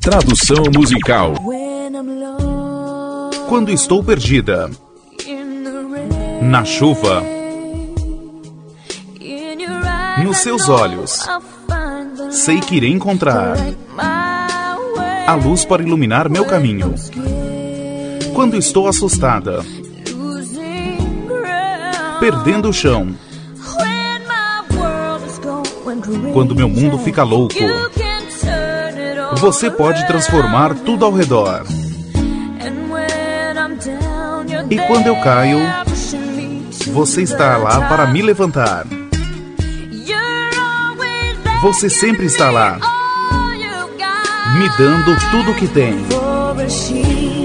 Tradução musical. Quando estou perdida, na chuva, nos seus olhos, sei que irei encontrar. a luz para iluminar meu caminho. Quando estou assustada, perdendo o chão, quando meu mundo fica louco, você pode transformar tudo ao redor. E quando eu caio, você está lá para me levantar. Você sempre está lá, me dando tudo o que tem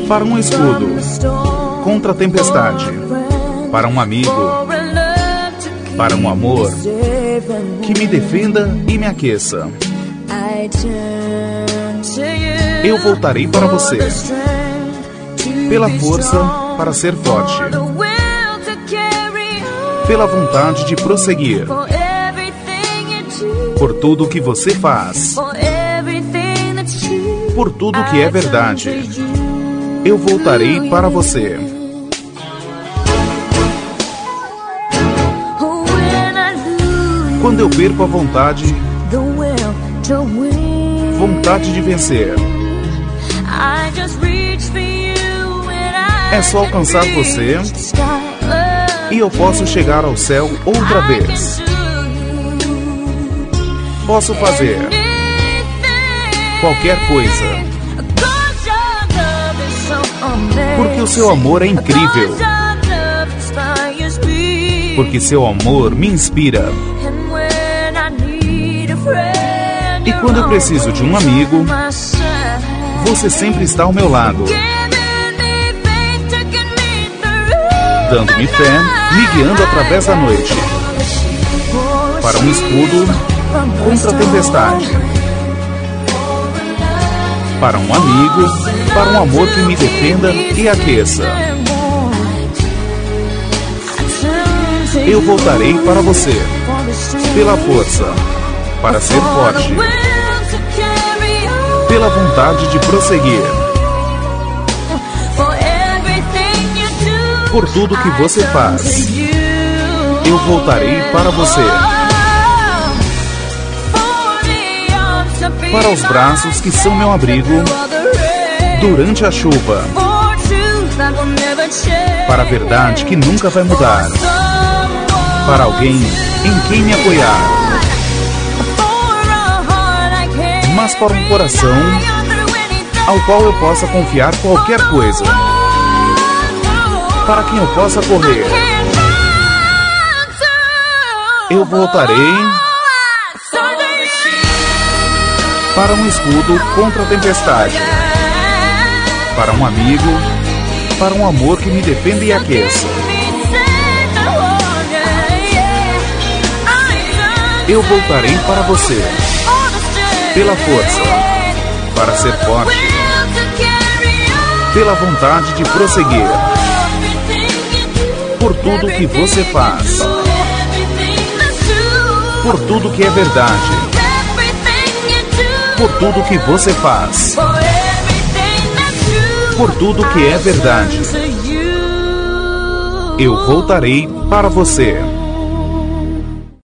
para um escudo contra a tempestade, para um amigo, para um amor que me defenda e me aqueça. Eu voltarei para você, pela força para ser forte, pela vontade de prosseguir, por tudo que você faz, por tudo que é verdade. Eu voltarei para você. Quando eu perco a vontade, vontade de vencer, é só alcançar você e eu posso chegar ao céu outra vez. Posso fazer qualquer coisa. Porque o seu amor é incrível. Porque seu amor me inspira. E quando eu preciso de um amigo, você sempre está ao meu lado. Dando-me fé, me guiando através da noite. Para um escudo contra a tempestade. Para um amigo, para um amor que me defenda e aqueça. Eu voltarei para você, pela força, para ser forte, pela vontade de prosseguir, por tudo que você faz. Eu voltarei para você, para os braços que são meu abrigo durante a chuva, para a verdade que nunca vai mudar, para alguém em quem me apoiar. Para um coração ao qual eu possa confiar qualquer coisa, para quem eu possa correr. Eu voltarei para um escudo contra a tempestade, para um amigo, para um amor que me defenda e aqueça. Eu voltarei para você pela força, para ser forte, pela vontade de prosseguir, por tudo que você faz, por tudo que é verdade, por tudo que você faz, por tudo que é verdade. Eu voltarei para você.